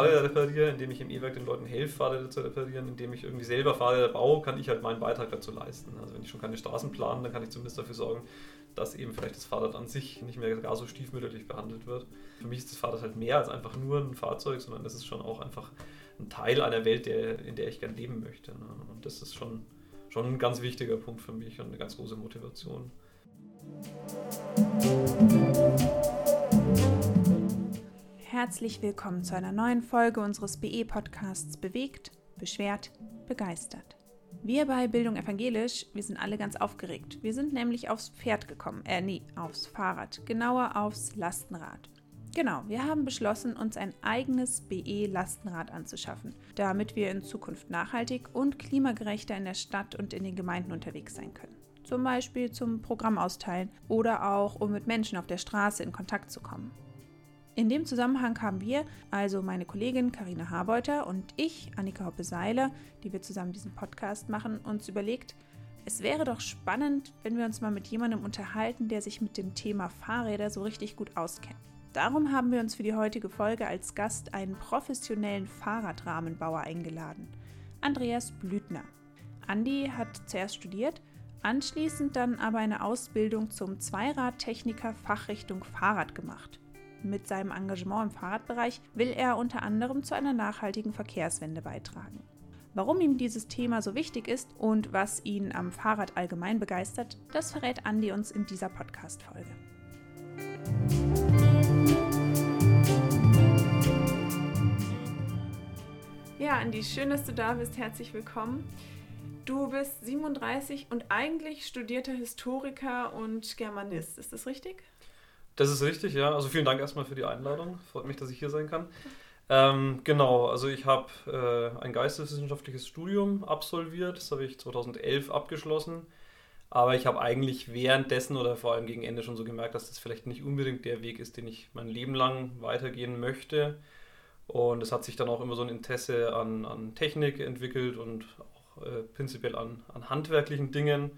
Fahrräder repariere, indem ich im E-Werk den Leuten helfe, Fahrräder zu reparieren, indem ich irgendwie selber Fahrräder baue, kann ich halt meinen Beitrag dazu leisten. Also wenn ich schon keine Straßen plane, dann kann ich zumindest dafür sorgen, dass eben vielleicht das Fahrrad an sich nicht mehr gar so stiefmütterlich behandelt wird. Für mich ist das Fahrrad halt mehr als einfach nur ein Fahrzeug, sondern das ist schon auch einfach ein Teil einer Welt, der, in der ich gern leben möchte. Ne? Und das ist schon, schon ein ganz wichtiger Punkt für mich und eine ganz große Motivation. Herzlich willkommen zu einer neuen Folge unseres BE-Podcasts Bewegt, Beschwert, Begeistert. Wir bei Bildung Evangelisch, wir sind alle ganz aufgeregt. Wir sind nämlich aufs Pferd gekommen, äh, nee, aufs Fahrrad, genauer aufs Lastenrad. Genau, wir haben beschlossen, uns ein eigenes BE-Lastenrad anzuschaffen, damit wir in Zukunft nachhaltig und klimagerechter in der Stadt und in den Gemeinden unterwegs sein können. Zum Beispiel zum Programm austeilen oder auch, um mit Menschen auf der Straße in Kontakt zu kommen. In dem Zusammenhang haben wir, also meine Kollegin Karina Harbeuter und ich, Annika Hoppe-Seiler, die wir zusammen diesen Podcast machen, uns überlegt, es wäre doch spannend, wenn wir uns mal mit jemandem unterhalten, der sich mit dem Thema Fahrräder so richtig gut auskennt. Darum haben wir uns für die heutige Folge als Gast einen professionellen Fahrradrahmenbauer eingeladen, Andreas Blüthner. Andi hat zuerst studiert, anschließend dann aber eine Ausbildung zum Zweiradtechniker Fachrichtung Fahrrad gemacht. Mit seinem Engagement im Fahrradbereich will er unter anderem zu einer nachhaltigen Verkehrswende beitragen. Warum ihm dieses Thema so wichtig ist und was ihn am Fahrrad allgemein begeistert, das verrät Andi uns in dieser Podcast-Folge. Ja, Andi, schön, dass du da bist. Herzlich willkommen. Du bist 37 und eigentlich studierter Historiker und Germanist. Ist das richtig? Das ist richtig, ja. Also vielen Dank erstmal für die Einladung. Freut mich, dass ich hier sein kann. Ähm, genau, also ich habe äh, ein geisteswissenschaftliches Studium absolviert. Das habe ich 2011 abgeschlossen. Aber ich habe eigentlich währenddessen oder vor allem gegen Ende schon so gemerkt, dass das vielleicht nicht unbedingt der Weg ist, den ich mein Leben lang weitergehen möchte. Und es hat sich dann auch immer so ein Interesse an, an Technik entwickelt und auch äh, prinzipiell an, an handwerklichen Dingen.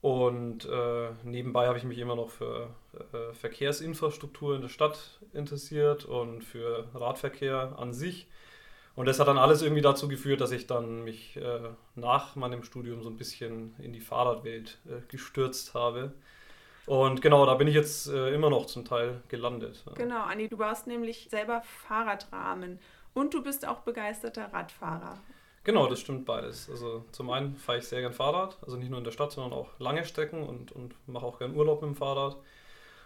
Und äh, nebenbei habe ich mich immer noch für äh, Verkehrsinfrastruktur in der Stadt interessiert und für Radverkehr an sich. Und das hat dann alles irgendwie dazu geführt, dass ich dann mich äh, nach meinem Studium so ein bisschen in die Fahrradwelt äh, gestürzt habe. Und genau, da bin ich jetzt äh, immer noch zum Teil gelandet. Genau, Anni, du baust nämlich selber Fahrradrahmen und du bist auch begeisterter Radfahrer. Genau, das stimmt beides. Also zum einen fahre ich sehr gern Fahrrad, also nicht nur in der Stadt, sondern auch lange Strecken und, und mache auch gern Urlaub mit dem Fahrrad.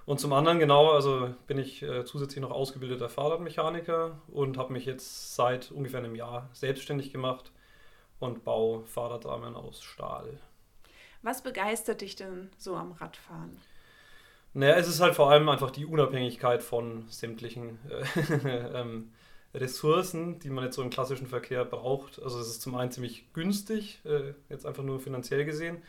Und zum anderen, genau, also bin ich äh, zusätzlich noch ausgebildeter Fahrradmechaniker und habe mich jetzt seit ungefähr einem Jahr selbstständig gemacht und baue Fahrradrahmen aus Stahl. Was begeistert dich denn so am Radfahren? Naja, es ist halt vor allem einfach die Unabhängigkeit von sämtlichen äh, ähm, Ressourcen, die man jetzt so im klassischen Verkehr braucht. Also es ist zum einen ziemlich günstig, äh, jetzt einfach nur finanziell gesehen.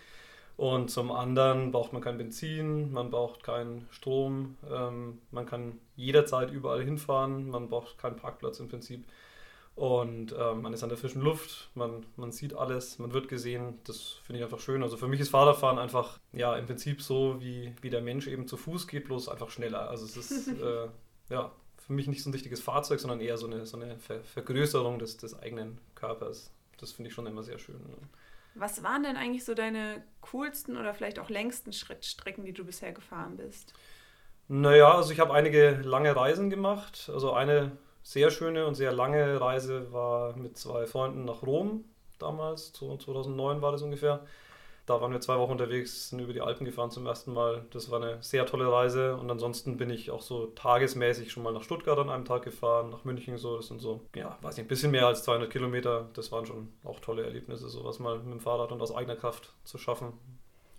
Und zum anderen braucht man kein Benzin, man braucht keinen Strom, ähm, man kann jederzeit überall hinfahren, man braucht keinen Parkplatz im Prinzip. Und ähm, man ist an der frischen Luft, man, man sieht alles, man wird gesehen. Das finde ich einfach schön. Also für mich ist Fahrradfahren einfach ja im Prinzip so, wie, wie der Mensch eben zu Fuß geht, bloß einfach schneller. Also es ist äh, ja für mich nicht so ein richtiges Fahrzeug, sondern eher so eine, so eine Ver Vergrößerung des, des eigenen Körpers. Das finde ich schon immer sehr schön. Ja. Was waren denn eigentlich so deine coolsten oder vielleicht auch längsten Schrittstrecken, die du bisher gefahren bist? Naja, also ich habe einige lange Reisen gemacht. Also eine sehr schöne und sehr lange Reise war mit zwei Freunden nach Rom damals, 2009 war das ungefähr. Da waren wir zwei Wochen unterwegs, sind über die Alpen gefahren zum ersten Mal. Das war eine sehr tolle Reise. Und ansonsten bin ich auch so tagesmäßig schon mal nach Stuttgart an einem Tag gefahren, nach München so. Das sind so, ja, weiß nicht, ein bisschen mehr als 200 Kilometer. Das waren schon auch tolle Erlebnisse, sowas mal mit dem Fahrrad und aus eigener Kraft zu schaffen.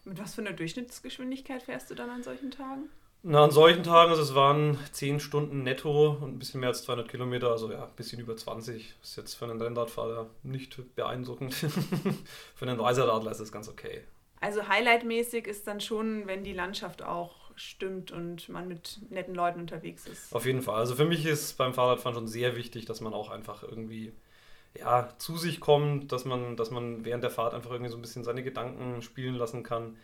Mit was für einer Durchschnittsgeschwindigkeit fährst du dann an solchen Tagen? Na, an solchen Tagen, also es waren 10 Stunden netto und ein bisschen mehr als 200 Kilometer, also ja, ein bisschen über 20. Ist jetzt für einen Rennradfahrer nicht beeindruckend. für einen Reiseradler ist das ganz okay. Also highlightmäßig ist dann schon, wenn die Landschaft auch stimmt und man mit netten Leuten unterwegs ist. Auf jeden Fall. Also für mich ist beim Fahrradfahren schon sehr wichtig, dass man auch einfach irgendwie ja, zu sich kommt, dass man, dass man während der Fahrt einfach irgendwie so ein bisschen seine Gedanken spielen lassen kann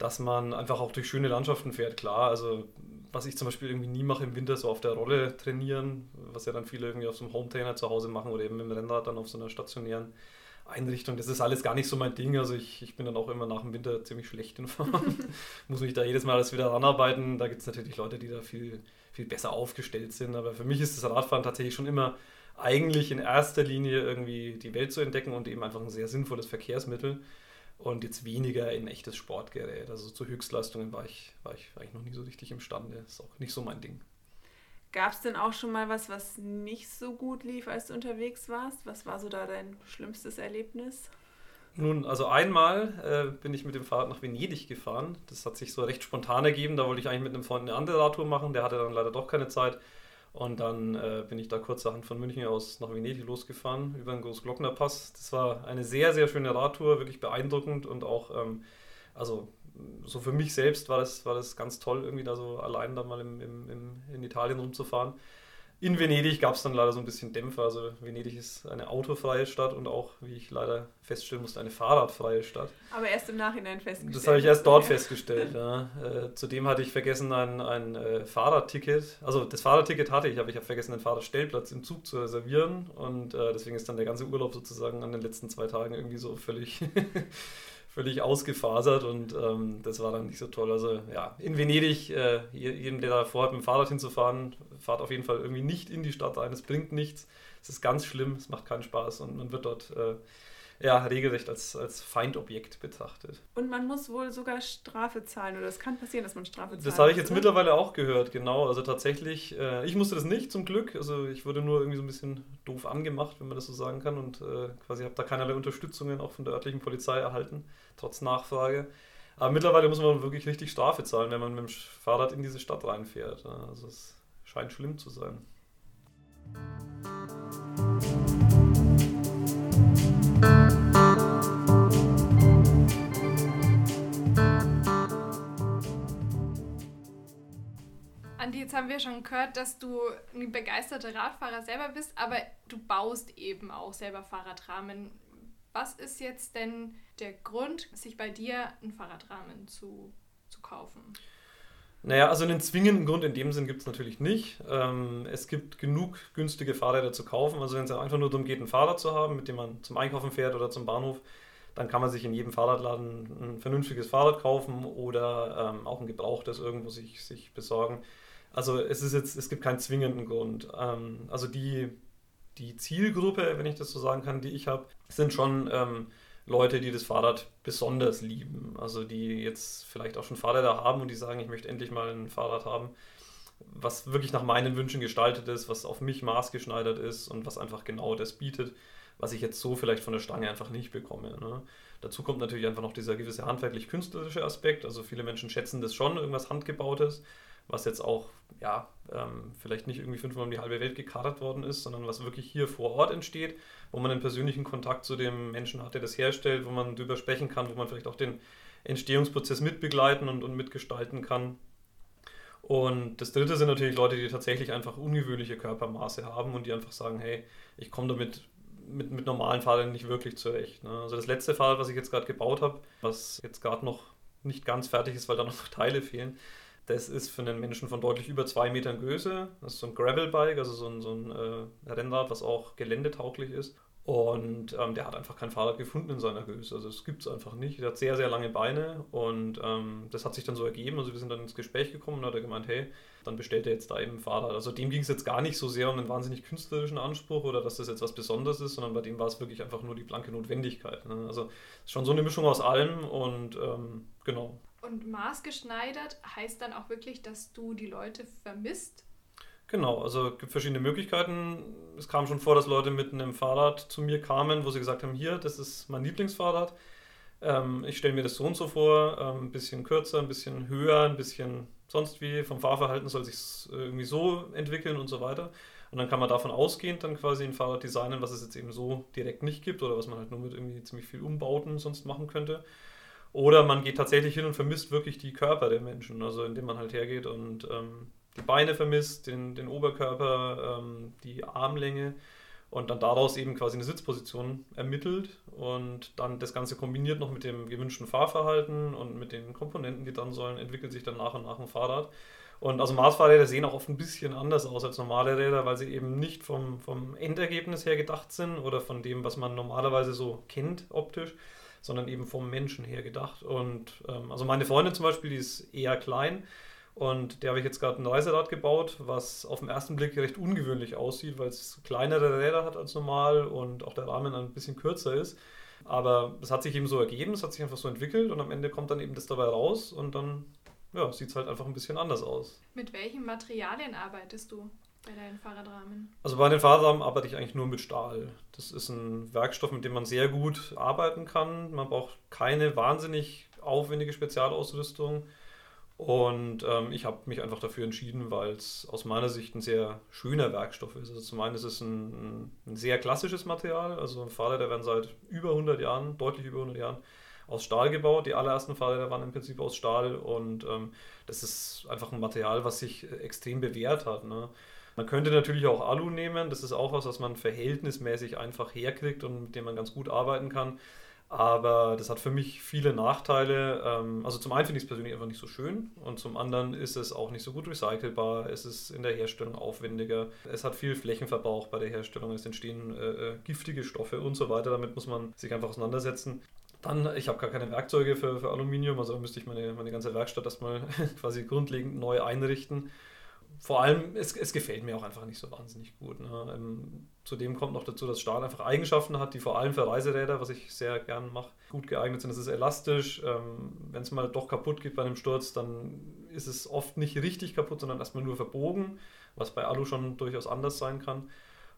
dass man einfach auch durch schöne Landschaften fährt. Klar, also was ich zum Beispiel irgendwie nie mache im Winter, so auf der Rolle trainieren, was ja dann viele irgendwie auf so einem Hometrainer zu Hause machen oder eben mit dem Rennrad dann auf so einer stationären Einrichtung. Das ist alles gar nicht so mein Ding. Also ich, ich bin dann auch immer nach dem Winter ziemlich schlecht in Form. Muss mich da jedes Mal alles wieder ranarbeiten. Da gibt es natürlich Leute, die da viel, viel besser aufgestellt sind. Aber für mich ist das Radfahren tatsächlich schon immer eigentlich in erster Linie irgendwie die Welt zu entdecken und eben einfach ein sehr sinnvolles Verkehrsmittel und jetzt weniger in echtes Sportgerät. Also zu Höchstleistungen war ich, war ich eigentlich noch nie so richtig imstande. Ist auch nicht so mein Ding. Gab es denn auch schon mal was, was nicht so gut lief, als du unterwegs warst? Was war so da dein schlimmstes Erlebnis? Nun, also einmal äh, bin ich mit dem Fahrrad nach Venedig gefahren. Das hat sich so recht spontan ergeben. Da wollte ich eigentlich mit einem Freund eine andere Radtour machen. Der hatte dann leider doch keine Zeit. Und dann äh, bin ich da kurzerhand von München aus nach Venedig losgefahren, über den Großglockner Pass. Das war eine sehr, sehr schöne Radtour, wirklich beeindruckend und auch, ähm, also so für mich selbst war das, war das ganz toll, irgendwie da so allein da mal im, im, im in Italien rumzufahren. In Venedig gab es dann leider so ein bisschen Dämpfer. Also Venedig ist eine autofreie Stadt und auch, wie ich leider feststellen musste, eine fahrradfreie Stadt. Aber erst im Nachhinein festgestellt. Das habe ich erst dort festgestellt. Ja. Äh, zudem hatte ich vergessen, ein, ein äh, Fahrradticket, also das Fahrradticket hatte ich, aber ich habe vergessen, einen Fahrradstellplatz im Zug zu reservieren. Und äh, deswegen ist dann der ganze Urlaub sozusagen an den letzten zwei Tagen irgendwie so völlig völlig ausgefasert und ähm, das war dann nicht so toll. Also ja, in Venedig, äh, jedem, der da vorhat, mit dem Fahrrad hinzufahren, fahrt auf jeden Fall irgendwie nicht in die Stadt rein. Es bringt nichts. Es ist ganz schlimm, es macht keinen Spaß und man wird dort äh, ja, regelrecht als, als Feindobjekt betrachtet. Und man muss wohl sogar Strafe zahlen oder es kann passieren, dass man Strafe zahlt. Das habe ich jetzt oder? mittlerweile auch gehört, genau. Also tatsächlich, äh, ich musste das nicht zum Glück. Also ich wurde nur irgendwie so ein bisschen doof angemacht, wenn man das so sagen kann und äh, quasi habe da keinerlei Unterstützungen auch von der örtlichen Polizei erhalten, trotz Nachfrage. Aber mittlerweile muss man wirklich richtig Strafe zahlen, wenn man mit dem Fahrrad in diese Stadt reinfährt. Also es scheint schlimm zu sein. Andi, jetzt haben wir schon gehört, dass du ein begeisterter Radfahrer selber bist, aber du baust eben auch selber Fahrradrahmen. Was ist jetzt denn der Grund, sich bei dir einen Fahrradrahmen zu, zu kaufen? Naja, also einen zwingenden Grund in dem Sinn gibt es natürlich nicht. Ähm, es gibt genug günstige Fahrräder zu kaufen. Also wenn es einfach nur darum geht, ein Fahrrad zu haben, mit dem man zum Einkaufen fährt oder zum Bahnhof, dann kann man sich in jedem Fahrradladen ein vernünftiges Fahrrad kaufen oder ähm, auch ein gebrauchtes irgendwo sich, sich besorgen. Also es ist jetzt, es gibt keinen zwingenden Grund. Ähm, also die, die Zielgruppe, wenn ich das so sagen kann, die ich habe, sind schon ähm, Leute, die das Fahrrad besonders lieben. Also die jetzt vielleicht auch schon Fahrräder haben und die sagen, ich möchte endlich mal ein Fahrrad haben, was wirklich nach meinen Wünschen gestaltet ist, was auf mich maßgeschneidert ist und was einfach genau das bietet, was ich jetzt so vielleicht von der Stange einfach nicht bekomme. Ne? Dazu kommt natürlich einfach noch dieser gewisse handwerklich-künstlerische Aspekt. Also viele Menschen schätzen das schon, irgendwas Handgebautes, was jetzt auch ja, ähm, vielleicht nicht irgendwie fünfmal um die halbe Welt gekartet worden ist, sondern was wirklich hier vor Ort entsteht wo man einen persönlichen Kontakt zu dem Menschen hat, der das herstellt, wo man darüber sprechen kann, wo man vielleicht auch den Entstehungsprozess mitbegleiten und, und mitgestalten kann. Und das dritte sind natürlich Leute, die tatsächlich einfach ungewöhnliche Körpermaße haben und die einfach sagen, hey, ich komme damit mit, mit normalen Fahrrädern nicht wirklich zurecht. Ne? Also das letzte Fahrrad, was ich jetzt gerade gebaut habe, was jetzt gerade noch nicht ganz fertig ist, weil da noch Teile fehlen, das ist für einen Menschen von deutlich über zwei Metern Größe. Das ist so ein Gravelbike, also so ein, so ein äh, Rennrad, was auch geländetauglich ist. Und ähm, der hat einfach kein Fahrrad gefunden in seiner Größe. Also es gibt es einfach nicht. Der hat sehr, sehr lange Beine und ähm, das hat sich dann so ergeben. Also wir sind dann ins Gespräch gekommen und hat er gemeint, hey, dann bestellt er jetzt da eben ein Fahrrad. Also dem ging es jetzt gar nicht so sehr um einen wahnsinnig künstlerischen Anspruch oder dass das jetzt was Besonderes ist, sondern bei dem war es wirklich einfach nur die blanke Notwendigkeit. Ne? Also schon so eine Mischung aus allem und ähm, genau. Und maßgeschneidert heißt dann auch wirklich, dass du die Leute vermisst? Genau, also es gibt verschiedene Möglichkeiten. Es kam schon vor, dass Leute mit einem Fahrrad zu mir kamen, wo sie gesagt haben, hier, das ist mein Lieblingsfahrrad. Ähm, ich stelle mir das so und so vor, ähm, ein bisschen kürzer, ein bisschen höher, ein bisschen sonst wie. Vom Fahrverhalten soll sich irgendwie so entwickeln und so weiter. Und dann kann man davon ausgehend dann quasi ein Fahrrad designen, was es jetzt eben so direkt nicht gibt oder was man halt nur mit irgendwie ziemlich viel Umbauten sonst machen könnte. Oder man geht tatsächlich hin und vermisst wirklich die Körper der Menschen, also indem man halt hergeht und ähm, die Beine vermisst, den, den Oberkörper, ähm, die Armlänge und dann daraus eben quasi eine Sitzposition ermittelt und dann das Ganze kombiniert noch mit dem gewünschten Fahrverhalten und mit den Komponenten, die dann sollen, entwickelt sich dann nach und nach ein Fahrrad. Und also Mars-Fahrräder sehen auch oft ein bisschen anders aus als normale Räder, weil sie eben nicht vom, vom Endergebnis her gedacht sind oder von dem, was man normalerweise so kennt optisch, sondern eben vom Menschen her gedacht. Und ähm, also meine Freundin zum Beispiel, die ist eher klein und der habe ich jetzt gerade ein Reiserad gebaut, was auf den ersten Blick recht ungewöhnlich aussieht, weil es kleinere Räder hat als normal und auch der Rahmen ein bisschen kürzer ist. Aber es hat sich eben so ergeben, es hat sich einfach so entwickelt und am Ende kommt dann eben das dabei raus und dann ja, sieht es halt einfach ein bisschen anders aus. Mit welchen Materialien arbeitest du bei deinen Fahrradrahmen? Also bei den Fahrradrahmen arbeite ich eigentlich nur mit Stahl. Das ist ein Werkstoff, mit dem man sehr gut arbeiten kann. Man braucht keine wahnsinnig aufwendige Spezialausrüstung. Und ähm, ich habe mich einfach dafür entschieden, weil es aus meiner Sicht ein sehr schöner Werkstoff ist. Also zum einen ist es ein, ein sehr klassisches Material, also Fahrräder werden seit über 100 Jahren, deutlich über 100 Jahren, aus Stahl gebaut. Die allerersten Fahrräder waren im Prinzip aus Stahl und ähm, das ist einfach ein Material, was sich extrem bewährt hat. Ne? Man könnte natürlich auch Alu nehmen, das ist auch was, was man verhältnismäßig einfach herkriegt und mit dem man ganz gut arbeiten kann. Aber das hat für mich viele Nachteile. Ähm, also zum einen finde ich es persönlich einfach nicht so schön und zum anderen ist es auch nicht so gut recycelbar. Es ist in der Herstellung aufwendiger. Es hat viel Flächenverbrauch bei der Herstellung. Es entstehen äh, äh, giftige Stoffe und so weiter. Damit muss man sich einfach auseinandersetzen. Dann, ich habe gar keine Werkzeuge für, für Aluminium, also müsste ich meine, meine ganze Werkstatt erstmal quasi grundlegend neu einrichten vor allem, es, es gefällt mir auch einfach nicht so wahnsinnig gut. Ne? Ähm, zudem kommt noch dazu, dass Stahl einfach Eigenschaften hat, die vor allem für Reiseräder, was ich sehr gern mache, gut geeignet sind. Es ist elastisch. Ähm, Wenn es mal doch kaputt geht bei einem Sturz, dann ist es oft nicht richtig kaputt, sondern erstmal nur verbogen, was bei Alu schon durchaus anders sein kann.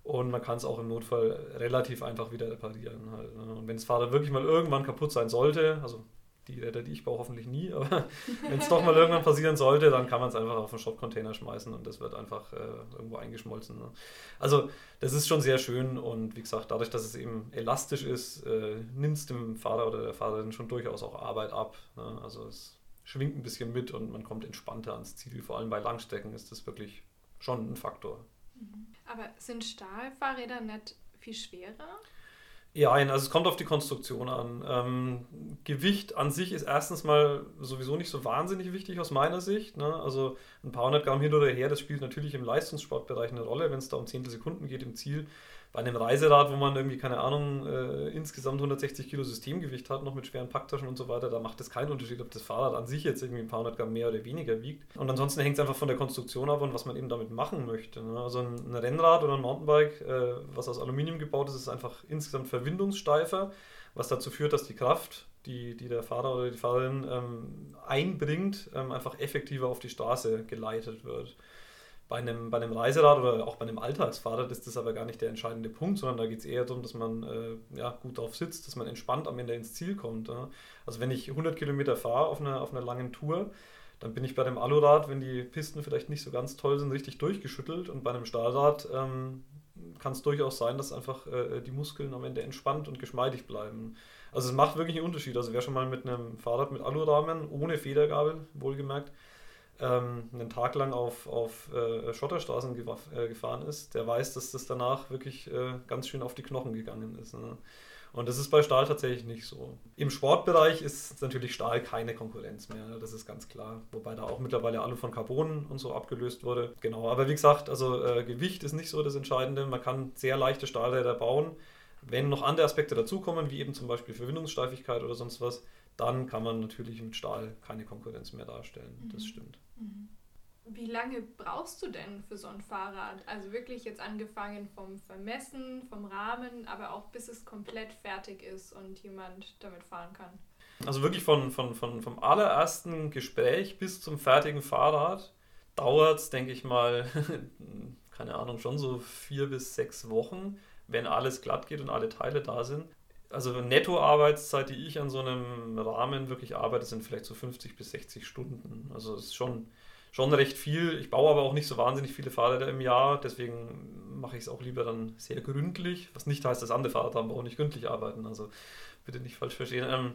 Und man kann es auch im Notfall relativ einfach wieder reparieren. Halt, ne? Und wenn das Fahrrad wirklich mal irgendwann kaputt sein sollte, also die Räder, die ich baue, hoffentlich nie, aber wenn es doch mal irgendwann passieren sollte, dann kann man es einfach auf einen Schrottcontainer schmeißen und das wird einfach äh, irgendwo eingeschmolzen. Ne? Also das ist schon sehr schön und wie gesagt, dadurch, dass es eben elastisch ist, äh, nimmt es dem Fahrer oder der Fahrerin schon durchaus auch Arbeit ab. Ne? Also es schwingt ein bisschen mit und man kommt entspannter ans Ziel. Vor allem bei Langstrecken ist das wirklich schon ein Faktor. Mhm. Aber sind Stahlfahrräder nicht viel schwerer? Ja, also es kommt auf die Konstruktion an. Ähm, Gewicht an sich ist erstens mal sowieso nicht so wahnsinnig wichtig aus meiner Sicht. Ne? Also ein paar hundert Gramm hin oder her, das spielt natürlich im Leistungssportbereich eine Rolle, wenn es da um Zehntelsekunden geht im Ziel bei einem Reiserad, wo man irgendwie, keine Ahnung, äh, insgesamt 160 Kilo Systemgewicht hat, noch mit schweren Packtaschen und so weiter, da macht es keinen Unterschied, ob das Fahrrad an sich jetzt irgendwie ein paar hundert Gramm mehr oder weniger wiegt. Und ansonsten hängt es einfach von der Konstruktion ab und was man eben damit machen möchte. Ne? Also ein, Rennrad oder ein Mountainbike, äh, was aus Aluminium gebaut ist, ist einfach insgesamt verwindungssteifer, was dazu führt, dass die Kraft, die, die der Fahrer oder die Fahrerin ähm, einbringt, ähm, einfach effektiver auf die Straße geleitet wird. Bei einem, bei einem Reiserad oder auch bei einem Alltagsfahrrad ist das aber gar nicht der entscheidende Punkt, sondern da geht es eher darum, dass man äh, ja, gut drauf sitzt, dass man entspannt am Ende ins Ziel kommt. Ja. Also wenn ich 100 Kilometer fahre auf einer, auf einer langen Tour, dann bin ich bei dem Alurad, wenn die Pisten vielleicht nicht so ganz toll sind, richtig durchgeschüttelt und bei einem Stahlrad ähm, kann es durchaus sein, dass einfach äh, die Muskeln am Ende entspannt und geschmeidig bleiben. Also es macht wirklich einen Unterschied. Also wer schon mal mit einem Fahrrad mit Alurahmen, ohne Federgabel, wohlgemerkt, ähm, einen Tag lang auf, auf äh, Schotterstraßen äh, gefahren ist, der weiß, dass das danach wirklich äh, ganz schön auf die Knochen gegangen ist. Ne? Und das ist bei Stahl tatsächlich nicht so. Im Sportbereich ist natürlich Stahl keine Konkurrenz mehr, ne? das ist ganz klar. Wobei da auch mittlerweile Alu von Carbon und so abgelöst wurde. Genau, aber wie gesagt, also äh, Gewicht ist nicht so das Entscheidende. Man kann sehr leichte Stahlräder bauen. Wenn noch andere Aspekte dazukommen, wie eben zum Beispiel Verwindungssteifigkeit oder sonst was, dann kann man natürlich mit Stahl keine Konkurrenz mehr darstellen. Mhm. Das stimmt. Wie lange brauchst du denn für so ein Fahrrad? Also wirklich jetzt angefangen vom Vermessen, vom Rahmen, aber auch bis es komplett fertig ist und jemand damit fahren kann. Also wirklich von, von, von, vom allerersten Gespräch bis zum fertigen Fahrrad dauert es, denke ich mal, keine Ahnung, schon so vier bis sechs Wochen, wenn alles glatt geht und alle Teile da sind also Netto-Arbeitszeit, die ich an so einem Rahmen wirklich arbeite, sind vielleicht so 50 bis 60 Stunden. Also es ist schon, schon recht viel. Ich baue aber auch nicht so wahnsinnig viele Fahrräder im Jahr, deswegen mache ich es auch lieber dann sehr gründlich, was nicht heißt, dass andere Fahrradrampen auch nicht gründlich arbeiten. Also bitte nicht falsch verstehen. Ähm,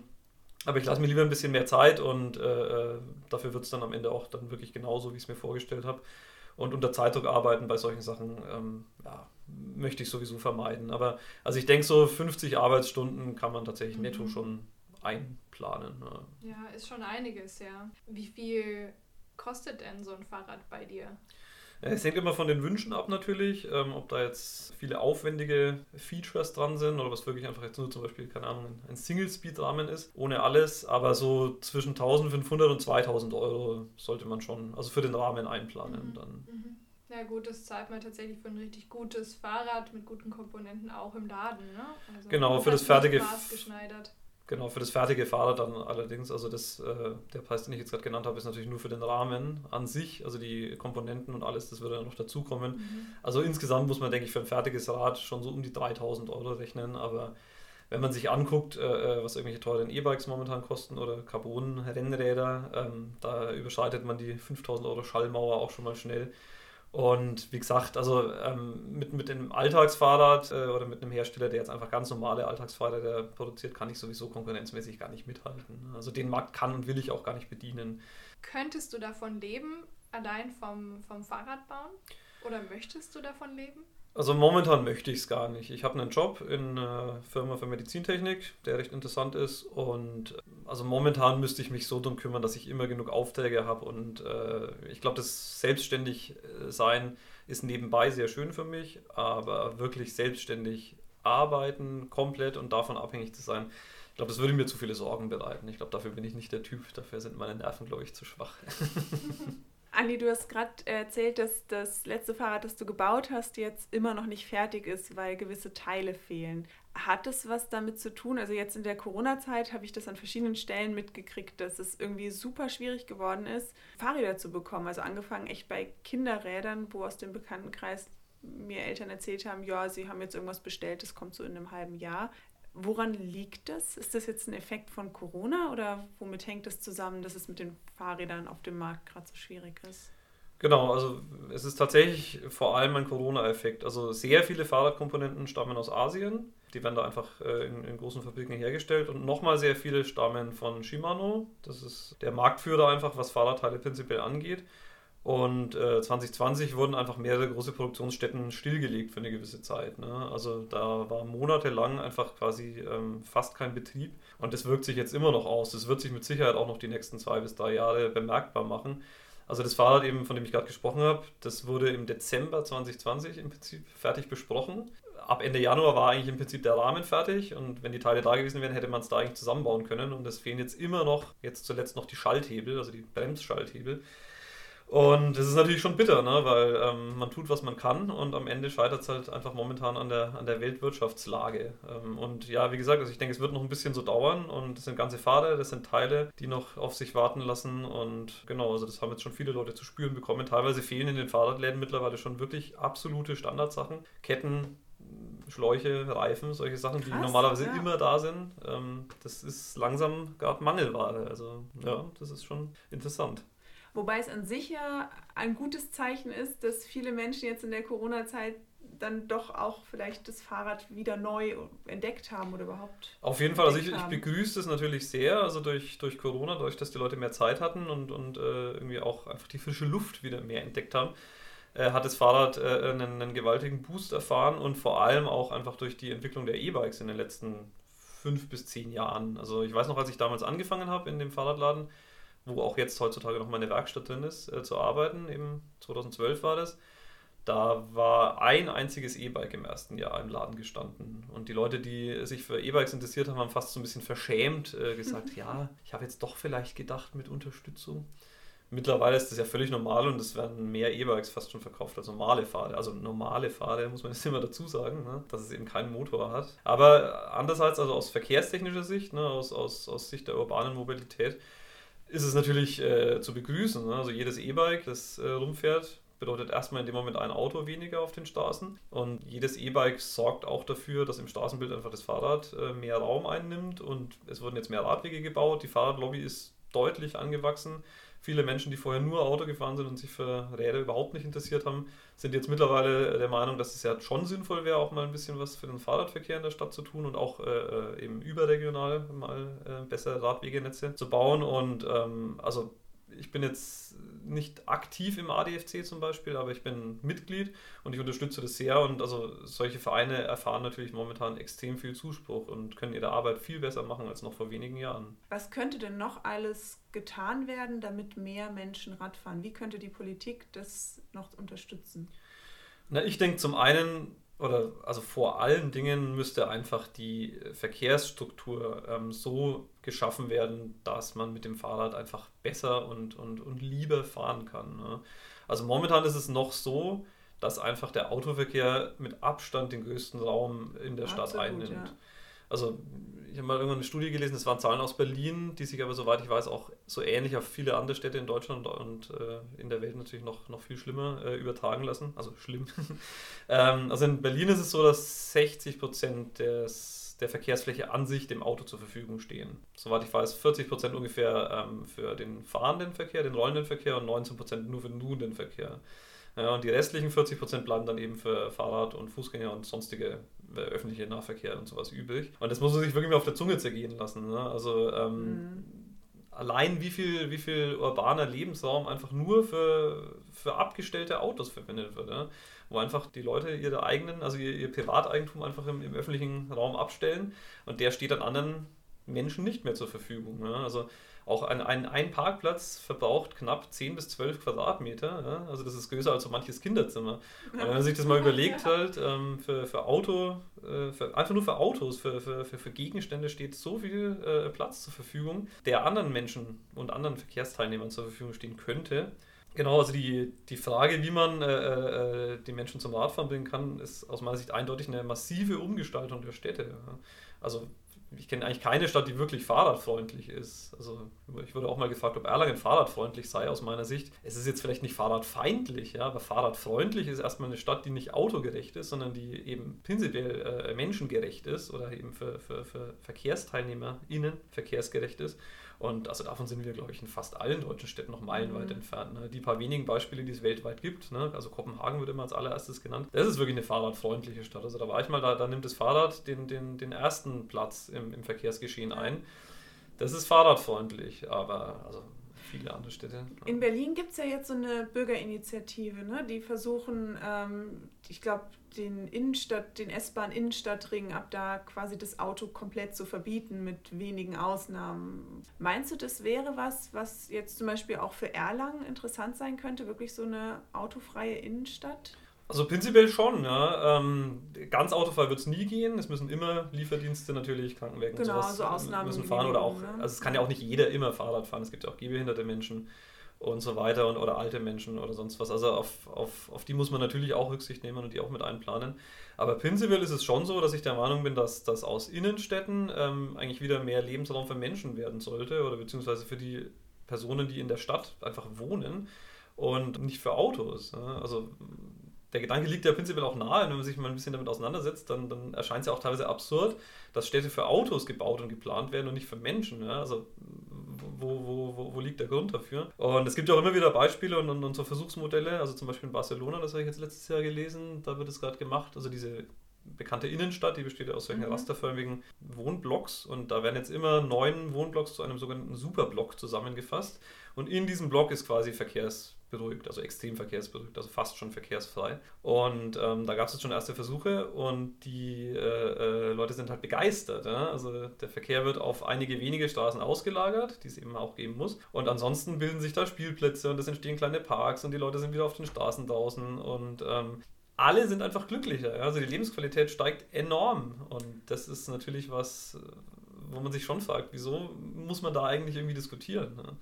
aber ich lasse mir lieber ein bisschen mehr Zeit und äh, äh dafür wird es dann am Ende auch dann wirklich genauso, wie ich es mir vorgestellt habe. Und unter Zeitdruck arbeiten bei solchen Sachen, ähm, ja, möchte ich sowieso vermeiden. Aber also ich denke, so 50 Arbeitsstunden kann man tatsächlich mhm. netto schon einplanen. Ja. ja, ist schon einiges, ja. Wie viel kostet denn so ein Fahrrad bei dir? Es hängt immer von den Wünschen ab natürlich, ähm, ob da jetzt viele aufwendige Features dran sind oder was wirklich einfach jetzt nur zum Beispiel, keine Ahnung, ein Single-Speed-Rahmen ist, ohne alles. Aber so zwischen 1500 und 2000 Euro sollte man schon, also für den Rahmen einplanen mhm. dann. Mhm. Ja gut, das zahlt man tatsächlich für ein richtig gutes Fahrrad mit guten Komponenten auch im Laden. Ne? Also genau, für das fertige Genau, für das fertige Fahrrad dann allerdings, also das, äh, der Preis, den ich jetzt gerade genannt habe, ist natürlich nur für den Rahmen an sich, also die Komponenten und alles, das würde dann noch dazukommen. Mhm. Also insgesamt muss man, denke ich, für ein fertiges Rad schon so um die 3000 Euro rechnen, aber wenn man sich anguckt, äh, äh, was irgendwelche teuren E-Bikes momentan kosten oder Carbon-Rennräder, ähm, da überschreitet man die 5000 Euro Schallmauer auch schon mal schnell. Und wie gesagt, also ähm, mit, mit dem Alltagsfahrrad äh, oder mit einem Hersteller, der jetzt einfach ganz normale Alltagsfahrräder produziert, kann ich sowieso konkurrenzmäßig gar nicht mithalten. Also den Markt kann und will ich auch gar nicht bedienen. Könntest du davon leben, allein vom, vom Fahrradbauen? Oder möchtest du davon leben? Also momentan möchte ich es gar nicht. Ich habe einen Job in einer Firma für Medizintechnik, der recht interessant ist. Und also momentan müsste ich mich so darum kümmern, dass ich immer genug Aufträge habe. Und äh, ich glaube, das selbstständig äh, ist nebenbei sehr schön für mich, aber wirklich selbstständig arbeiten, komplett und davon abhängig zu sein, ich glaube, das würde mir zu viele Sorgen bereiten. Ich glaube, dafür bin ich nicht der Typ. Dafür sind meine Nerven, glaube ich, zu schwach. Andi, du hast gerade erzählt, dass das letzte Fahrrad, das du gebaut hast, jetzt immer noch nicht fertig ist, weil gewisse Teile fehlen. Hat es was damit zu tun? Also jetzt in der Corona-Zeit habe ich das an verschiedenen Stellen mitgekriegt, dass es irgendwie super schwierig geworden ist, Fahrräder zu bekommen. Also angefangen echt bei Kinderrädern, wo aus dem Bekanntenkreis mir Eltern erzählt haben, ja, sie haben jetzt irgendwas bestellt, das kommt so in einem halben Jahr. Woran liegt das? Ist das jetzt ein Effekt von Corona oder womit hängt das zusammen, dass es mit den Fahrrädern auf dem Markt gerade so schwierig ist? Genau, also es ist tatsächlich vor allem ein Corona-Effekt. Also sehr viele Fahrradkomponenten stammen aus Asien. Die werden da einfach äh, in, in, großen Fabriken hergestellt. Und nochmal sehr viele stammen von Shimano. Das ist der Marktführer einfach, was Fahrradteile prinzipiell angeht. Und äh, 2020 wurden einfach mehrere große Produktionsstätten stillgelegt für eine gewisse Zeit. Ne? Also da war monatelang einfach quasi ähm, fast kein Betrieb. Und das wirkt sich jetzt immer noch aus. Das wird sich mit Sicherheit auch noch die nächsten zwei bis drei Jahre bemerkbar machen. Also das Fahrrad eben, von dem ich gerade gesprochen habe, das wurde im Dezember 2020 im Prinzip fertig besprochen. Ab Ende Januar war eigentlich im Prinzip der Rahmen fertig und wenn die Teile da gewesen wären, hätte man es da eigentlich zusammenbauen können. Und es fehlen jetzt immer noch, jetzt zuletzt noch die Schalthebel, also die Bremsschalthebel. Und das ist natürlich schon bitter, ne? weil ähm, man tut, was man kann und am Ende scheitert es halt einfach momentan an der, an der Weltwirtschaftslage. Ähm, und ja, wie gesagt, also ich denke, es wird noch ein bisschen so dauern und das sind ganze Pfade, das sind Teile, die noch auf sich warten lassen und genau, also das haben jetzt schon viele Leute zu spüren bekommen. Teilweise fehlen in den Fahrradläden mittlerweile schon wirklich absolute Standardsachen. Ketten, Schläuche, Reifen, solche Sachen, Krass, die normalerweise ja. immer da sind. Ähm, das ist langsam gerade Mangelware. Also ja, das ist schon interessant. Wobei es an sich ja ein gutes Zeichen ist, dass viele Menschen jetzt in der Corona-Zeit dann doch auch vielleicht das Fahrrad wieder neu entdeckt haben oder überhaupt. Auf jeden Fall, also ich, ich begrüße es natürlich sehr, also durch, durch Corona, dadurch, dass die Leute mehr Zeit hatten und, und äh, irgendwie auch einfach die frische Luft wieder mehr entdeckt haben, äh, hat das Fahrrad äh, einen, einen, gewaltigen Boost erfahren und vor allem auch einfach durch die Entwicklung der E-Bikes in den letzten fünf bis zehn Jahren. Also ich weiß noch, als ich damals angefangen habe in dem Fahrradladen, wo auch jetzt heutzutage noch meine Werkstatt drin ist, äh, zu arbeiten. Eben 2012 war das. Da war ein einziges E-Bike im ersten Jahr im Laden gestanden. Und die Leute, die sich für E-Bikes interessiert haben, haben fast so ein bisschen verschämt äh, gesagt, ja, ich habe jetzt doch vielleicht gedacht mit Unterstützung. Mittlerweile ist das ja völlig normal und es werden mehr E-Bikes fast schon verkauft als normale Fahrer. Also normale Fahrer, muss man jetzt immer dazu sagen, ne? dass es eben keinen Motor hat. Aber andererseits, also aus verkehrstechnischer Sicht, ne? aus, aus, aus Sicht der urbanen Mobilität, ist es natürlich äh, zu begrüßen. Ne? Also jedes E-Bike, das äh, rumfährt, bedeutet erstmal in dem Moment ein Auto weniger auf den Straßen. Und jedes E-Bike sorgt auch dafür, dass im Straßenbild einfach das Fahrrad äh, mehr Raum einnimmt. Und es wurden jetzt mehr Radwege gebaut. Die Fahrradlobby ist deutlich angewachsen. Viele Menschen, die vorher nur Auto gefahren sind und sich für Räder überhaupt nicht interessiert haben, sind jetzt mittlerweile der Meinung, dass es ja schon sinnvoll wäre, auch mal ein bisschen was für den Fahrradverkehr in der Stadt zu tun und auch äh, äh, eben überregional mal äh, bessere Radwegenetze zu bauen. Und ähm, also ich bin jetzt nicht aktiv im ADFC zum Beispiel, aber ich bin Mitglied und ich unterstütze das sehr. Und also solche Vereine erfahren natürlich momentan extrem viel Zuspruch und können ihre Arbeit viel besser machen als noch vor wenigen Jahren. Was könnte denn noch alles getan werden, damit mehr Menschen Radfahren? Wie könnte die Politik das noch unterstützen? Na, ich denke zum einen, oder also vor allen Dingen müsste einfach die Verkehrsstruktur ähm, so geschaffen werden, dass man mit dem Fahrrad einfach besser und, und, und lieber fahren kann. Ne? Also momentan ist es noch so, dass einfach der Autoverkehr mit Abstand den größten Raum in der Absolut, Stadt einnimmt. Ja. Also ich habe mal irgendwann eine Studie gelesen, das waren Zahlen aus Berlin, die sich aber, soweit ich weiß, auch so ähnlich auf viele andere Städte in Deutschland und äh, in der Welt natürlich noch, noch viel schlimmer äh, übertragen lassen. Also schlimm. ähm, also in Berlin ist es so, dass 60 Prozent des, der Verkehrsfläche an sich dem Auto zur Verfügung stehen. Soweit ich weiß, 40 Prozent ungefähr ähm, für den fahrenden Verkehr, den rollenden Verkehr und 19 Prozent nur für den nuhenden Verkehr. Ja, und die restlichen 40 Prozent bleiben dann eben für Fahrrad und Fußgänger und sonstige äh, öffentliche Nahverkehr und sowas übrig. Und das muss man sich wirklich mal auf der Zunge zergehen lassen. Ne? Also ähm, mhm. allein wie viel, wie viel urbaner Lebensraum einfach nur für, für abgestellte Autos verwendet wird. Ja? Wo einfach die Leute ihre eigenen, also ihr, ihr Privateigentum einfach im, im, öffentlichen Raum abstellen und der steht dann anderen Menschen nicht mehr zur Verfügung. Ja? Also auch ein, ein, ein Parkplatz verbraucht knapp 10 bis 12 Quadratmeter. Ja? Also das ist größer als so manches Kinderzimmer. Und wenn man sich das mal überlegt, halt, ähm, für, für Auto, äh, für, einfach nur für Autos, für, für, für, Gegenstände steht so viel äh, Platz zur Verfügung, der anderen Menschen und anderen Verkehrsteilnehmern zur Verfügung stehen könnte. Genau, also die, die Frage, wie man äh, äh, die Menschen zum Radfahren bringen kann, ist aus meiner Sicht eindeutig eine massive Umgestaltung der Städte. Also ich kenne eigentlich keine Stadt, die wirklich fahrradfreundlich ist. Also ich wurde auch mal gefragt, ob Erlangen fahrradfreundlich sei aus meiner Sicht. Es ist jetzt vielleicht nicht fahrradfeindlich, ja, aber fahrradfreundlich ist erstmal eine Stadt, die nicht autogerecht ist, sondern die eben prinzipiell äh, menschengerecht ist oder eben für, für, für VerkehrsteilnehmerInnen verkehrsgerecht ist. Und also davon sind wir, glaube ich, in fast allen deutschen Städten noch meilenweit mhm. entfernt. Ne? Die paar wenigen Beispiele, die es weltweit gibt, ne? also Kopenhagen wird immer als allererstes genannt, das ist wirklich eine fahrradfreundliche Stadt. Also da war ich mal, da, da nimmt das Fahrrad den, den, den ersten Platz im, im Verkehrsgeschehen ein. Das ist fahrradfreundlich, aber also viele andere Städte. In Berlin gibt es ja jetzt so eine Bürgerinitiative, ne? die versuchen, ähm, ich glaube, den Innenstadt, den S-Bahn-Innenstadtring ab da quasi das Auto komplett zu verbieten mit wenigen Ausnahmen. Meinst du, das wäre was, was jetzt zum Beispiel auch für Erlangen interessant sein könnte, wirklich so eine autofreie Innenstadt? Also prinzipiell schon, ja. Ähm, ganz autofrei wird es nie gehen. Es müssen immer Lieferdienste natürlich, Krankenwägen genau, und sowas so Ausnahmen müssen fahren oder auch, ne? also es kann ja auch nicht jeder immer Fahrrad fahren. Es gibt ja auch gehbehinderte Menschen und so weiter und oder alte Menschen oder sonst was. Also auf, auf, auf die muss man natürlich auch Rücksicht nehmen und die auch mit einplanen. Aber prinzipiell ist es schon so, dass ich der Meinung bin, dass das aus Innenstädten ähm, eigentlich wieder mehr Lebensraum für Menschen werden sollte oder beziehungsweise für die Personen, die in der Stadt einfach wohnen und nicht für Autos. Ne? Also der Gedanke liegt ja prinzipiell auch nahe, wenn man sich mal ein bisschen damit auseinandersetzt, dann, dann erscheint es ja auch teilweise absurd, dass Städte für Autos gebaut und geplant werden und nicht für Menschen. Ja? Also wo, wo, wo, wo, liegt der Grund dafür? Und es gibt ja auch immer wieder Beispiele und, und, und so Versuchsmodelle, also zum Beispiel in Barcelona, das habe ich jetzt letztes Jahr gelesen, da wird es gerade gemacht, also diese bekannte Innenstadt, die besteht ja aus solchen mhm. rasterförmigen Wohnblocks und da werden jetzt immer neun Wohnblocks zu einem sogenannten Superblock zusammengefasst und in diesem Block ist quasi Verkehrs beruhigt, also extrem verkehrsberuhigt, also fast schon verkehrsfrei. Und ähm, da gab es jetzt schon erste Versuche und die äh, äh, Leute sind halt begeistert. Ja? Also der Verkehr wird auf einige wenige Straßen ausgelagert, die es eben auch geben muss. Und ansonsten bilden sich da Spielplätze und es entstehen kleine Parks und die Leute sind wieder auf den Straßen draußen und ähm, alle sind einfach glücklicher. Ja? Also die Lebensqualität steigt enorm und das ist natürlich was, wo man sich schon fragt, wieso muss man da eigentlich irgendwie diskutieren? Ne?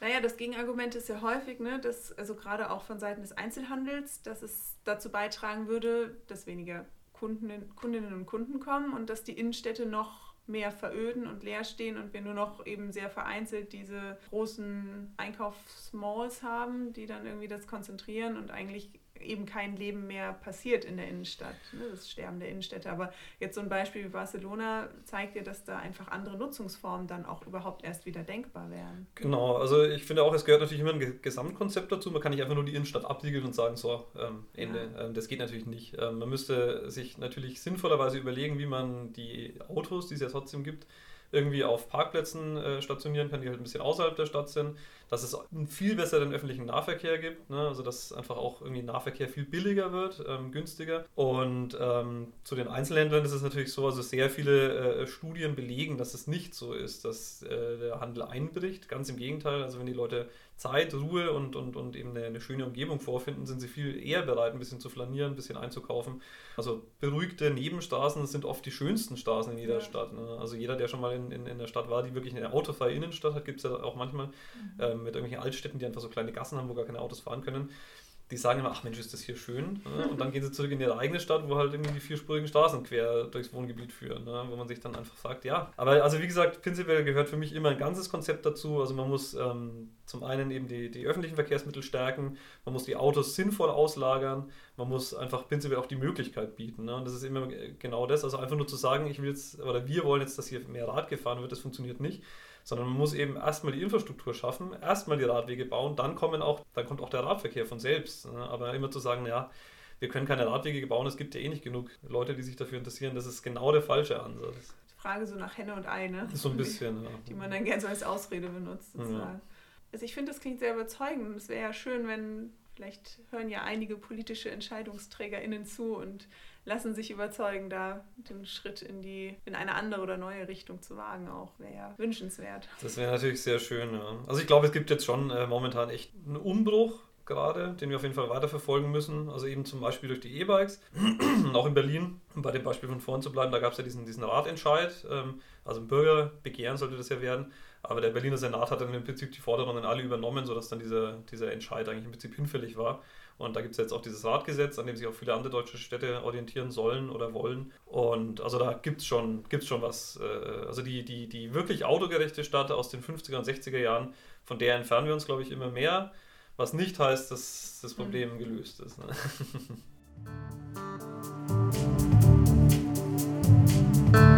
Naja, das Gegenargument ist ja häufig, ne, dass, also gerade auch von Seiten des Einzelhandels, dass es dazu beitragen würde, dass weniger Kunden, Kundinnen und Kunden kommen und dass die Innenstädte noch mehr veröden und leer stehen und wir nur noch eben sehr vereinzelt diese großen Einkaufsmalls haben, die dann irgendwie das konzentrieren und eigentlich eben kein Leben mehr passiert in der Innenstadt, ne, das Sterben der Innenstädte. Aber jetzt so ein Beispiel wie Barcelona zeigt ja, dass da einfach andere Nutzungsformen dann auch überhaupt erst wieder denkbar wären. Genau, also ich finde auch, es gehört natürlich immer ein Gesamtkonzept dazu. Man kann nicht einfach nur die Innenstadt absiegeln und sagen, so, ähm, Ende. Ja. Ähm, das geht natürlich nicht. Ähm, man müsste sich natürlich sinnvollerweise überlegen, wie man die Autos, die es ja trotzdem gibt, irgendwie auf Parkplätzen äh, stationieren kann, die halt ein bisschen außerhalb der Stadt sind. Dass es einen viel besseren öffentlichen Nahverkehr gibt, ne? also dass einfach auch irgendwie Nahverkehr viel billiger wird, ähm, günstiger. Und ähm, zu den Einzelhändlern ist es natürlich so, also sehr viele äh, Studien belegen, dass es nicht so ist, dass äh, der Handel einbricht. Ganz im Gegenteil, also wenn die Leute Zeit, Ruhe und, und, und eben eine, eine, schöne Umgebung vorfinden, sind sie viel eher bereit, ein bisschen zu flanieren, ein bisschen einzukaufen. Also beruhigte Nebenstraßen sind oft die schönsten Straßen in jeder ja. Stadt. Ne? Also jeder, der schon mal in, in, in der Stadt war, die wirklich eine autofreie Innenstadt hat, gibt es ja auch manchmal mhm. ähm, mit irgendwelchen Altstädten, die einfach so kleine Gassen haben, wo gar keine Autos fahren können die sagen immer, ach Mensch, ist das hier schön. Ne? Und dann gehen sie zurück in ihre eigene Stadt, wo halt irgendwie die vierspurigen Straßen quer durchs Wohngebiet führen. Ne? Wo man sich dann einfach sagt, ja. Aber also wie gesagt, prinzipiell gehört für mich immer ein ganzes Konzept dazu. Also man muss ähm, zum einen eben die, die öffentlichen Verkehrsmittel stärken, man muss die Autos sinnvoll auslagern, man muss einfach prinzipiell auch die Möglichkeit bieten. Ne? Und das ist immer genau das. Also einfach nur zu sagen, ich will jetzt, oder wir wollen jetzt, dass hier mehr Rad gefahren wird, das funktioniert nicht sondern man muss eben erstmal die Infrastruktur schaffen, erstmal die Radwege bauen, dann kommen auch, dann kommt auch der Radverkehr von selbst. Ne? Aber immer zu sagen, ja, wir können keine Radwege bauen, es gibt ja eh nicht genug Leute, die sich dafür interessieren, das ist genau der falsche Ansatz. Frage so nach Henne und Ei, ne? So ein bisschen, ja. Die man dann gerne so als Ausrede benutzt, sozusagen. Ja. Also ich finde, das klingt sehr überzeugend. Es wäre ja schön, wenn, vielleicht hören ja einige politische EntscheidungsträgerInnen zu und lassen sich überzeugen, da den Schritt in die in eine andere oder neue Richtung zu wagen auch wäre ja wünschenswert. Das wäre natürlich sehr schön. Ja. Also ich glaube, es gibt jetzt schon äh, momentan echt einen Umbruch gerade, den wir auf jeden Fall weiterverfolgen müssen. Also eben zum Beispiel durch die E-Bikes. auch in Berlin, um bei dem Beispiel von vorn zu bleiben, da gab es ja diesen, diesen Ratentscheid. Ähm, also ein Bürgerbegehren sollte das ja werden. Aber der Berliner Senat hat dann im Prinzip die Forderungen alle übernommen, sodass dann dieser, dieser Entscheid eigentlich im Prinzip hinfällig war. Und da gibt es jetzt auch dieses Radgesetz, an dem sich auch viele andere deutsche Städte orientieren sollen oder wollen. Und also da gibt es schon, gibt's schon was. Äh, also die, die, die wirklich autogerechte Stadt aus den 50er und 60er Jahren, von der entfernen wir uns, glaube ich, immer mehr. Was nicht heißt, dass das Problem mhm. gelöst ist. Ne?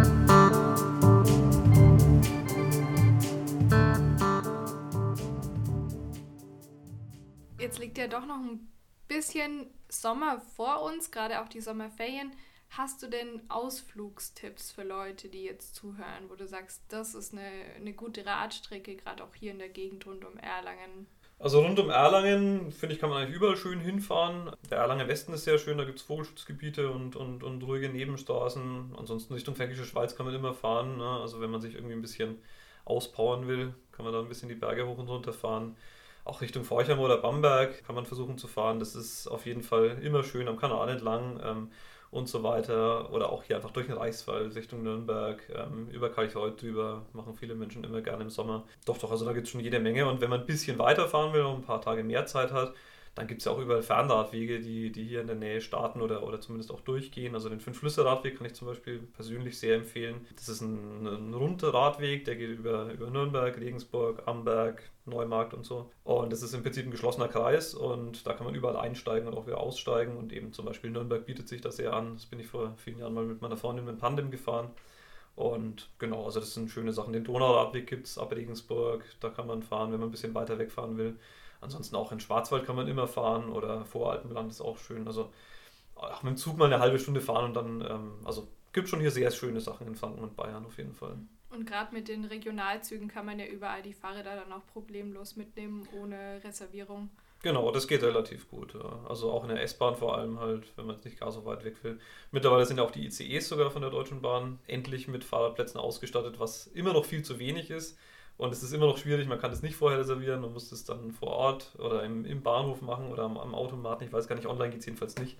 liegt ja doch noch ein bisschen Sommer vor uns, gerade auch die Sommerferien. Hast du denn Ausflugstipps für Leute, die jetzt zuhören, wo du sagst, das ist eine, eine gute Radstrecke, gerade auch hier in der Gegend rund um Erlangen? Also rund um Erlangen, finde ich, kann man eigentlich überall schön hinfahren. Der Erlanger Westen ist sehr schön, da gibt es Vogelschutzgebiete und, und, und ruhige Nebenstraßen. Ansonsten Richtung Fränkische Schweiz kann man immer fahren. Ne? Also wenn man sich irgendwie ein bisschen auspowern will, kann man da ein bisschen die Berge hoch und runter fahren. Auch Richtung Forchheim oder Bamberg kann man versuchen zu fahren. Das ist auf jeden Fall immer schön am Kanal entlang ähm, und so weiter. Oder auch hier einfach durch den Reichswald Richtung Nürnberg, ähm, über Kalchreuth drüber. Machen viele Menschen immer gerne im Sommer. Doch, doch, also da gibt es schon jede Menge. Und wenn man ein bisschen weiterfahren will und ein paar Tage mehr Zeit hat, dann gibt es ja auch überall Fernradwege, die, die hier in der Nähe starten oder, oder zumindest auch durchgehen. Also den Fünf-Flüsse-Radweg kann ich zum Beispiel persönlich sehr empfehlen. Das ist ein, ein runder Radweg, der geht über, über Nürnberg, Regensburg, Amberg, Neumarkt und so. Und das ist im Prinzip ein geschlossener Kreis und da kann man überall einsteigen und auch wieder aussteigen. Und eben zum Beispiel Nürnberg bietet sich das sehr an. Das bin ich vor vielen Jahren mal mit meiner Freundin mit Pandem gefahren. Und genau, also das sind schöne Sachen. Den Donauradweg gibt es ab Regensburg, da kann man fahren, wenn man ein bisschen weiter wegfahren will. Ansonsten auch in Schwarzwald kann man immer fahren oder Voralpenland ist auch schön. Also auch mit dem Zug mal eine halbe Stunde fahren und dann, ähm, also gibt schon hier sehr schöne Sachen in Franken und Bayern auf jeden Fall. Und gerade mit den Regionalzügen kann man ja überall die Fahrräder dann auch problemlos mitnehmen, ohne Reservierung. Genau, das geht relativ gut. Ja. Also auch in der S-Bahn vor allem halt, wenn man nicht gar so weit weg will. Mittlerweile sind ja auch die ICEs sogar von der Deutschen Bahn endlich mit Fahrradplätzen ausgestattet, was immer noch viel zu wenig ist. Und es ist immer noch schwierig, man kann es nicht vorher reservieren, man muss es dann vor Ort oder im, im Bahnhof machen oder am, am Automaten. Ich weiß gar nicht, online geht es jedenfalls nicht.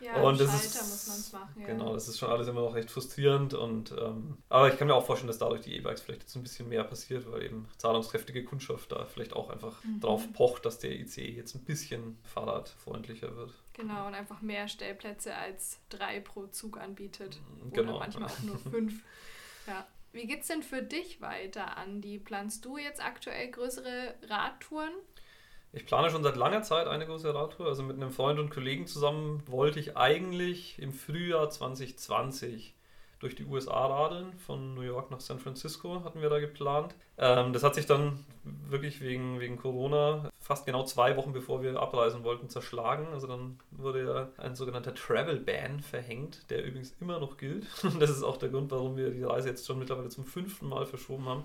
Ja, und das Schalter ist, muss man es machen. Ja. Genau, das ist schon alles immer noch recht frustrierend. Und, ähm, aber ich kann mir auch vorstellen, dass dadurch die E-Bikes vielleicht jetzt ein bisschen mehr passiert, weil eben zahlungskräftige Kundschaft da vielleicht auch einfach mhm. drauf pocht, dass der ICE jetzt ein bisschen fahrradfreundlicher wird. Genau, und einfach mehr Stellplätze als drei pro Zug anbietet. Genau. Oder manchmal auch nur fünf. ja. Wie geht's denn für dich weiter, Andi? Planst du jetzt aktuell größere Radtouren? Ich plane schon seit langer Zeit eine große Radtour. Also mit einem Freund und Kollegen zusammen wollte ich eigentlich im Frühjahr 2020 durch die USA radeln. Von New York nach San Francisco hatten wir da geplant. Ähm, das hat sich dann wirklich wegen, wegen Corona fast genau zwei Wochen bevor wir abreisen wollten zerschlagen. Also dann wurde ja ein sogenannter Travel Ban verhängt, der übrigens immer noch gilt. das ist auch der Grund, warum wir die Reise jetzt schon mittlerweile zum fünften Mal verschoben haben.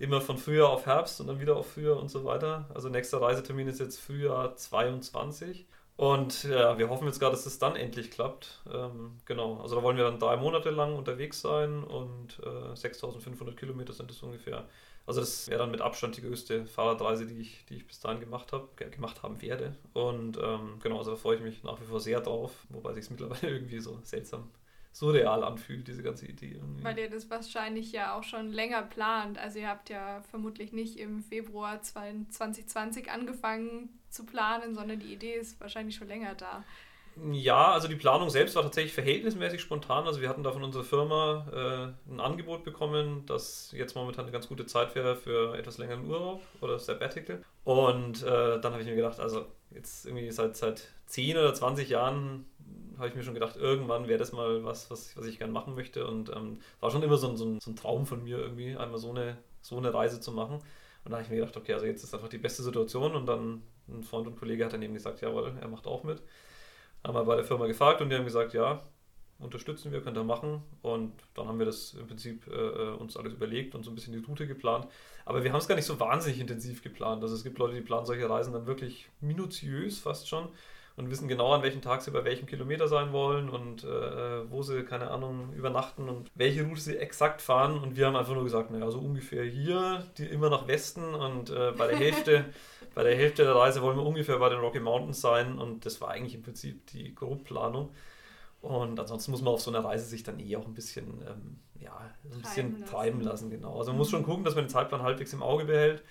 immer von Frühjahr auf Herbst und dann wieder auf Frühjahr und so weiter. Also nächster Reisetermin ist jetzt Frühjahr 22. Und ja, wir hoffen jetzt gerade, dass es dann endlich klappt. Ähm, genau, also da wollen wir dann drei Monate lang unterwegs sein und äh, 6500 Kilometer sind es ungefähr. Also das wäre dann mit Abstand die größte Fahrradreise, die ich, die ich bis dahin gemacht habe, gemacht haben werde. Und ähm, genau, also da freue ich mich nach wie vor sehr drauf, wobei sich es mittlerweile irgendwie so seltsam surreal anfühlt, diese ganze Idee. Irgendwie. Weil ihr das wahrscheinlich ja auch schon länger plant. Also ihr habt ja vermutlich nicht im Februar 2020 angefangen zu planen, sondern die Idee ist wahrscheinlich schon länger da. Ja, also die Planung selbst war tatsächlich verhältnismäßig spontan. Also wir hatten da von unserer Firma äh, ein Angebot bekommen, dass jetzt momentan eine ganz gute Zeit wäre für etwas längeren Urlaub oder Sabbatical. Und äh, dann habe ich mir gedacht, also jetzt irgendwie seit, seit 10 oder 20 Jahren habe ich mir schon gedacht, irgendwann wäre das mal was, was, was ich gerne machen möchte. Und ähm, war schon immer so ein, so, ein, so ein Traum von mir, irgendwie einmal so eine, so eine Reise zu machen. Und da habe ich mir gedacht, okay, also jetzt ist einfach die beste Situation. Und dann ein Freund und Kollege hat dann eben gesagt, jawohl, er macht auch mit. Haben wir bei der Firma gefragt und die haben gesagt, ja, unterstützen wir, könnt ihr machen. Und dann haben wir das im Prinzip äh, äh, uns alles überlegt und so ein bisschen die Route geplant. Aber wir haben es gar nicht so wahnsinnig intensiv geplant. Also es gibt Leute, die planen solche Reisen dann wirklich minutiös fast schon und wissen genau, an welchem Tag sie bei welchem Kilometer sein wollen und äh, wo sie, keine Ahnung, übernachten und welche Route sie exakt fahren. Und wir haben einfach nur gesagt, naja, so ungefähr hier, die immer nach Westen und äh, bei der Hälfte, bei der Hälfte der Reise wollen wir ungefähr bei den Rocky Mountains sein. Und das war eigentlich im Prinzip die Grundplanung. Und ansonsten muss man auf so einer Reise sich dann eh auch ein bisschen, ähm, ja, ein bisschen treiben lassen. treiben lassen, genau. Also man muss schon gucken, dass man den Zeitplan halbwegs im Auge behält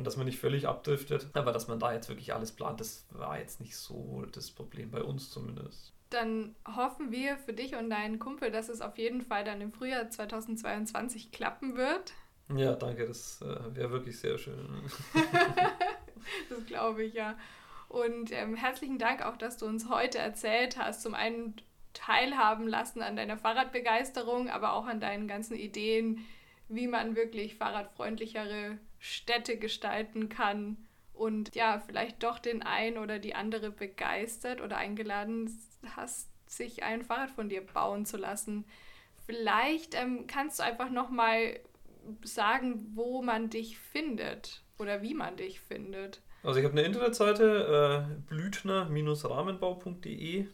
und dass man nicht völlig abdriftet. Aber dass man da jetzt wirklich alles plant, das war jetzt nicht so das Problem, bei uns zumindest. Dann hoffen wir für dich und deinen Kumpel, dass es auf jeden Fall dann im Frühjahr 2022 klappen wird. Ja, danke, das äh, wäre wirklich sehr schön. das glaube ich ja. Und ähm, herzlichen Dank auch, dass du uns heute erzählt hast. Zum einen teilhaben lassen an deiner Fahrradbegeisterung, aber auch an deinen ganzen Ideen, wie man wirklich fahrradfreundlichere Städte gestalten kann und ja, vielleicht doch den einen oder die andere begeistert oder eingeladen hast, sich ein Fahrrad von dir bauen zu lassen. Vielleicht ähm, kannst du einfach nochmal sagen, wo man dich findet oder wie man dich findet. Also ich habe eine Internetseite, äh, blüthner-rahmenbau.de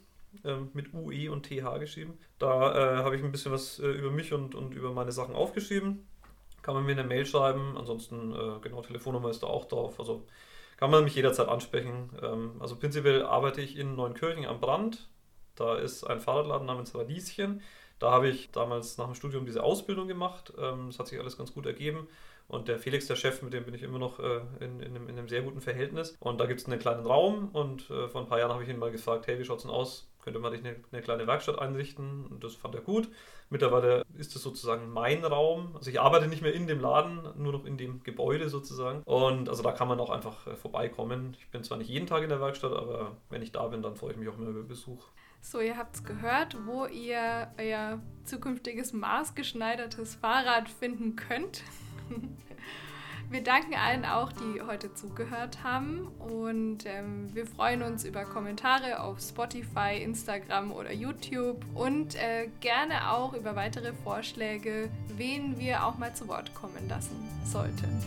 äh, mit UE und TH geschrieben. Da äh, habe ich ein bisschen was äh, über mich und, und über meine Sachen aufgeschrieben kann man mir eine Mail schreiben. Ansonsten, äh, genau, Telefonnummer ist da auch drauf. Also kann man mich jederzeit ansprechen. Ähm, also prinzipiell arbeite ich in Neunkirchen am Brand. Da ist ein Fahrradladen namens Radieschen. Da habe ich damals nach dem Studium diese Ausbildung gemacht. Ähm, das hat sich alles ganz gut ergeben. Und der Felix, der Chef, mit dem bin ich immer noch äh, in, in, einem, in, einem, sehr guten Verhältnis. Und da gibt es einen kleinen Raum und äh, vor ein paar Jahren habe ich ihn mal gefragt, hey, wie schaut es denn aus? Könnte man sich eine, eine, kleine Werkstatt einrichten? Und das fand er gut. Mittlerweile ist es sozusagen mein Raum. Also ich arbeite nicht mehr in dem Laden, nur noch in dem Gebäude sozusagen. Und also da kann man auch einfach äh, vorbeikommen. Ich bin zwar nicht jeden Tag in der Werkstatt, aber wenn ich da bin, dann freue ich mich auch immer über Besuch. So, ihr habt es gehört, wo ihr euer zukünftiges maßgeschneidertes Fahrrad finden könnt. Wir danken allen auch, die heute zugehört haben und ähm, wir freuen uns über Kommentare auf Spotify, Instagram oder YouTube und äh, gerne auch über weitere Vorschläge, wen wir auch mal zu Wort kommen lassen sollten.